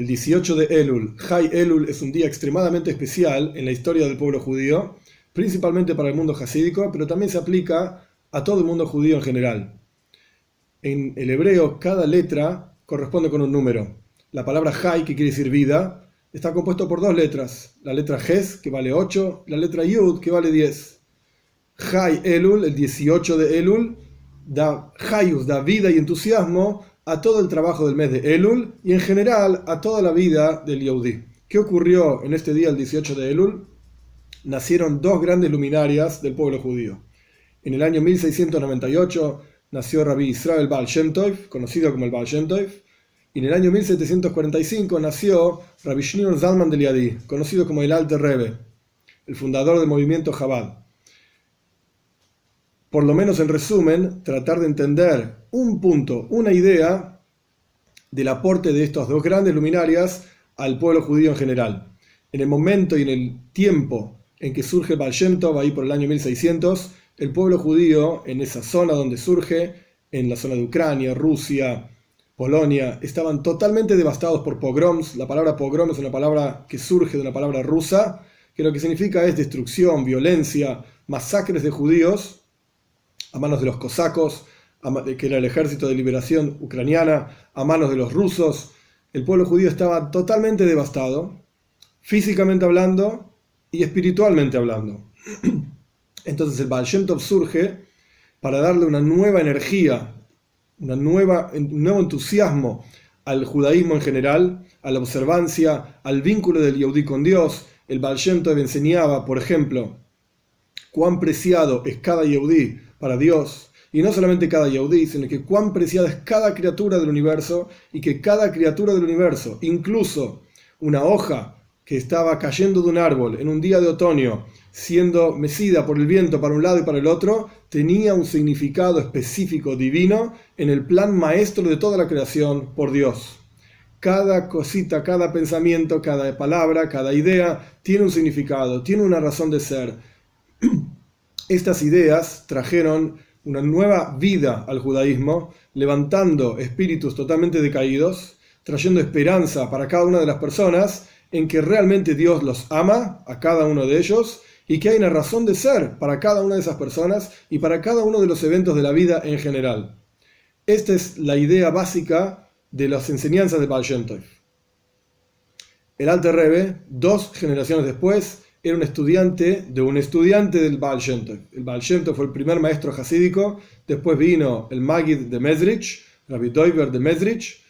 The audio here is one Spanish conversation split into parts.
El 18 de Elul, Hay Elul, es un día extremadamente especial en la historia del pueblo judío, principalmente para el mundo hasídico, pero también se aplica a todo el mundo judío en general. En el hebreo, cada letra corresponde con un número. La palabra Hay, que quiere decir vida, está compuesto por dos letras. La letra Ges, que vale 8, y la letra Yud, que vale 10. Hay Elul, el 18 de Elul, da Hayus, da vida y entusiasmo a todo el trabajo del mes de Elul y en general a toda la vida del Yehudi. ¿Qué ocurrió en este día, el 18 de Elul? Nacieron dos grandes luminarias del pueblo judío. En el año 1698 nació Rabbi Israel Baal Shem Tov, conocido como el Baal Shem Tov, y en el año 1745 nació Rabbi Shneur Zalman de Liadi, conocido como el Alte Rebbe, el fundador del movimiento Chabad. Por lo menos en resumen, tratar de entender un punto, una idea del aporte de estas dos grandes luminarias al pueblo judío en general. En el momento y en el tiempo en que surge Baal Shem ahí por el año 1600, el pueblo judío en esa zona donde surge, en la zona de Ucrania, Rusia, Polonia, estaban totalmente devastados por pogroms. La palabra pogrom es una palabra que surge de una palabra rusa, que lo que significa es destrucción, violencia, masacres de judíos a manos de los cosacos, que era el ejército de liberación ucraniana, a manos de los rusos. El pueblo judío estaba totalmente devastado, físicamente hablando y espiritualmente hablando. Entonces el Baal surge para darle una nueva energía, una nueva, un nuevo entusiasmo al judaísmo en general, a la observancia, al vínculo del Yehudi con Dios. El Baal Shem enseñaba, por ejemplo, cuán preciado es cada Yehudi para Dios, y no solamente cada Yehudi, sino que cuán preciada es cada criatura del universo, y que cada criatura del universo, incluso una hoja que estaba cayendo de un árbol en un día de otoño, siendo mecida por el viento para un lado y para el otro, tenía un significado específico divino en el plan maestro de toda la creación por Dios. Cada cosita, cada pensamiento, cada palabra, cada idea tiene un significado, tiene una razón de ser. Estas ideas trajeron una nueva vida al judaísmo, levantando espíritus totalmente decaídos, trayendo esperanza para cada una de las personas en que realmente Dios los ama a cada uno de ellos y que hay una razón de ser para cada una de esas personas y para cada uno de los eventos de la vida en general. Esta es la idea básica de las enseñanzas de Baal. El Alter Rebbe, dos generaciones después, era un estudiante de un estudiante del Baal Shem. El Baal Shem fue el primer maestro hasídico, después vino el Magid de Mezrich, Rabbi Doiber de Mezrich,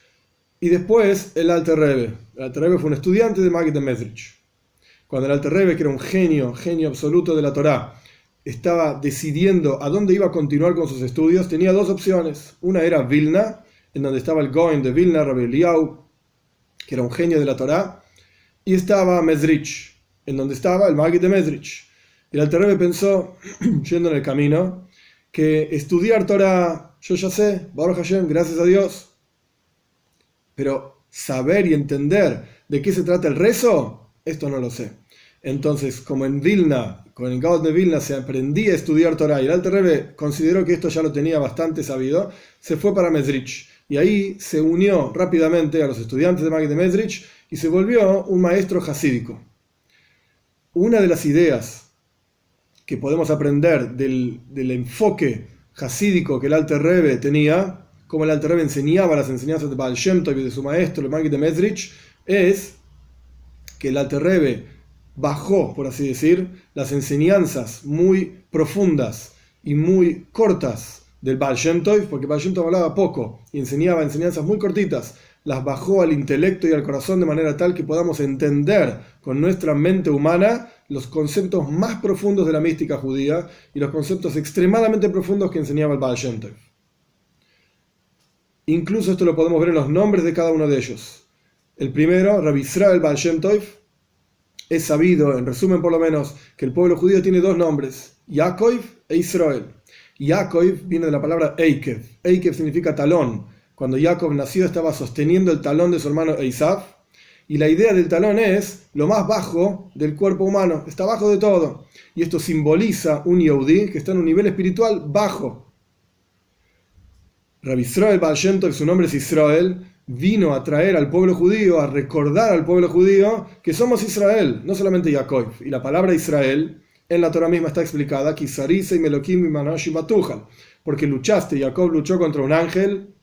y después el Alter Rebbe. El Alter Rebbe fue un estudiante de Magid de Mezrich. Cuando el Alter Rebbe, que era un genio, genio absoluto de la Torá, estaba decidiendo a dónde iba a continuar con sus estudios, tenía dos opciones. Una era Vilna, en donde estaba el Goin de Vilna, Rabbi Eliau, que era un genio de la Torá, y estaba Mezrich, en donde estaba el Magid de Mezrich. Y el Alter Rebbe pensó, yendo en el camino, que estudiar Torah, yo ya sé, Baruch Hashem, gracias a Dios, pero saber y entender de qué se trata el rezo, esto no lo sé. Entonces, como en Vilna, con el Gaud de Vilna se aprendía a estudiar Torah y el Alter Rebbe consideró que esto ya lo tenía bastante sabido, se fue para Mesrich. Y ahí se unió rápidamente a los estudiantes de Magid de Mesrich y se volvió un maestro hasídico. Una de las ideas que podemos aprender del, enfoque hasídico que el Alter Rebbe tenía, como el Alter Rebbe enseñaba las enseñanzas de Baal Shem y de su maestro, el Magid de Mesrich, es que el Alter Rebbe bajó, por así decir, las enseñanzas muy profundas y muy cortas del Baal Shem porque Baal Shem hablaba poco y enseñaba enseñanzas muy cortitas, las bajó al intelecto y al corazón de manera tal que podamos entender con nuestra mente humana los conceptos más profundos de la mística judía y los conceptos extremadamente profundos que enseñaba el Baal Shem. Incluso esto lo podemos ver en los nombres de cada uno de ellos. El primero, Rabbi Israel Baal Shem es sabido, en resumen por lo menos, que el pueblo judío tiene dos nombres, Yaakov e Israel. Yaakov viene de la palabra Eikev. Eikev significa talón. Cuando Jacob nació estaba sosteniendo el talón de su hermano Eisaf. Y la idea del talón es lo más bajo del cuerpo humano, está bajo de todo. Y esto simboliza un Yehudi que está en un nivel espiritual bajo. Rabbi Israel Baal Shem Tov, su nombre es Israel, vino a traer al pueblo judío, a recordar al pueblo judío que somos Israel, no solamente Jacob. Y la palabra Israel en la Torah misma está explicada, y Melokim y porque luchaste, Jacob luchó contra un ángel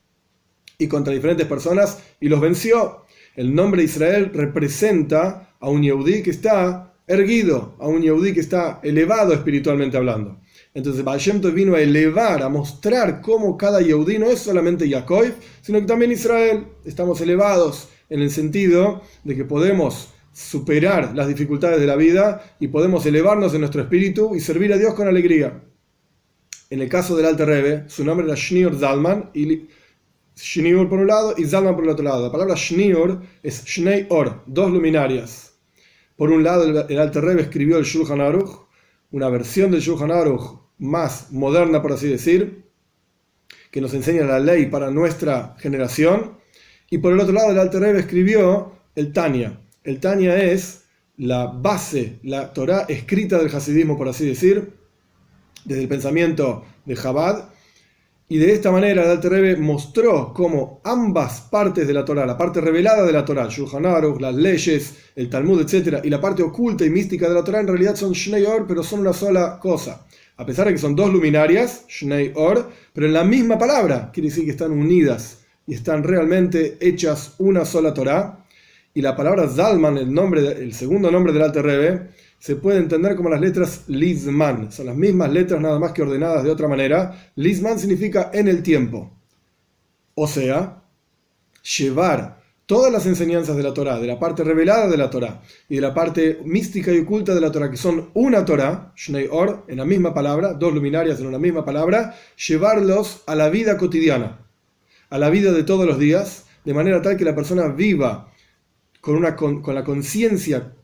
y contra diferentes personas y los venció. El nombre Israel representa a un Yehudí que está erguido, a un Yehudí que está elevado espiritualmente hablando. Entonces Baal vino a elevar, a mostrar cómo cada Yehudí no es solamente Jacob, sino que también Israel. Estamos elevados en el sentido de que podemos superar las dificultades de la vida y podemos elevarnos en nuestro espíritu y servir a Dios con alegría. En el caso del Alte Rebbe, su nombre era Shneur Zalman, Shneur por un lado y Zalman por el otro lado. La palabra Shneur es Shnei Or, dos luminarias. Por un lado, el Alte Rebbe escribió el Shulchan Aruch, una versión del Shulchan Aruch más moderna, por así decir, que nos enseña la ley para nuestra generación. Y por el otro lado, el Alte Rebbe escribió el Tanya. El Tanya es la base, la Torah escrita del Hasidismo, por así decir, desde el pensamiento de Chabad. Y de esta manera el Alter Rebbe mostró cómo ambas partes de la Torah, la parte revelada de la Torah, Shulchan Aruch, las leyes, el Talmud, etc., y la parte oculta y mística de la Torah, en realidad son Shnei Or, pero son una sola cosa. A pesar de que son dos luminarias, Shnei Or, pero en la misma palabra, quiere decir que están unidas y están realmente hechas una sola Torah. Y la palabra Zalman, el, nombre, el segundo nombre del Alter Rebbe, se puede entender como las letras Lizman. Son las mismas letras, nada más que ordenadas de otra manera. Lizman significa en el tiempo. O sea, llevar todas las enseñanzas de la Torah, de la parte revelada de la Torah y de la parte mística y oculta de la Torah, que son una Torah, Shnei Or, en la misma palabra, dos luminarias en una misma palabra, llevarlos a la vida cotidiana, a la vida de todos los días, de manera tal que la persona viva con, una, con la conciencia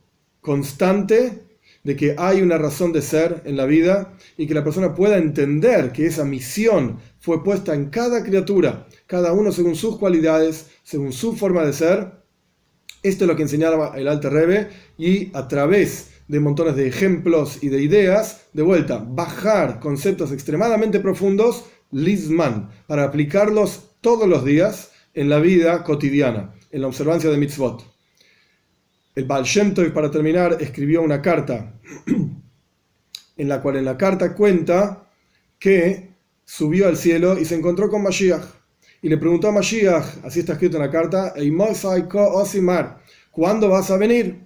constante de que hay una razón de ser en la vida y que la persona pueda entender que esa misión fue puesta en cada criatura, cada uno según sus cualidades, según su forma de ser. Esto es lo que enseñaba el Alter Rebbe y a través de montones de ejemplos y de ideas, de vuelta, bajar conceptos extremadamente profundos, Lizman, para aplicarlos todos los días en la vida cotidiana, en la observancia de mitzvot. El Baal Shem para terminar, escribió una carta en la cual en la carta cuenta que subió al cielo y se encontró con Mashiach. Y le preguntó a Mashiach, así está escrito en la carta, ¿cuándo vas a venir?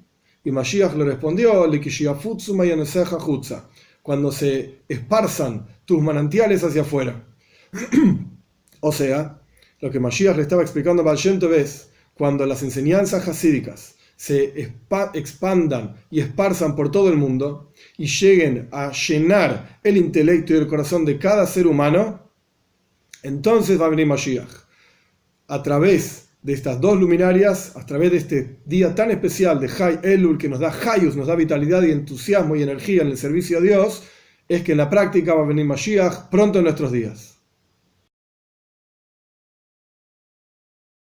Y Mashiach le respondió, cuando se esparzan tus manantiales hacia afuera. o sea, lo que Mashiach le estaba explicando a Baal Shem es, cuando las enseñanzas hasídicas se expandan y esparzan por todo el mundo y lleguen a llenar el intelecto y el corazón de cada ser humano, entonces va a venir Mashiach. A través de estas dos luminarias, a través de este día tan especial de Hay Elul que nos da Hayus, nos da vitalidad y entusiasmo y energía en el servicio a Dios, es que en la práctica va a venir Mashiach pronto en nuestros días.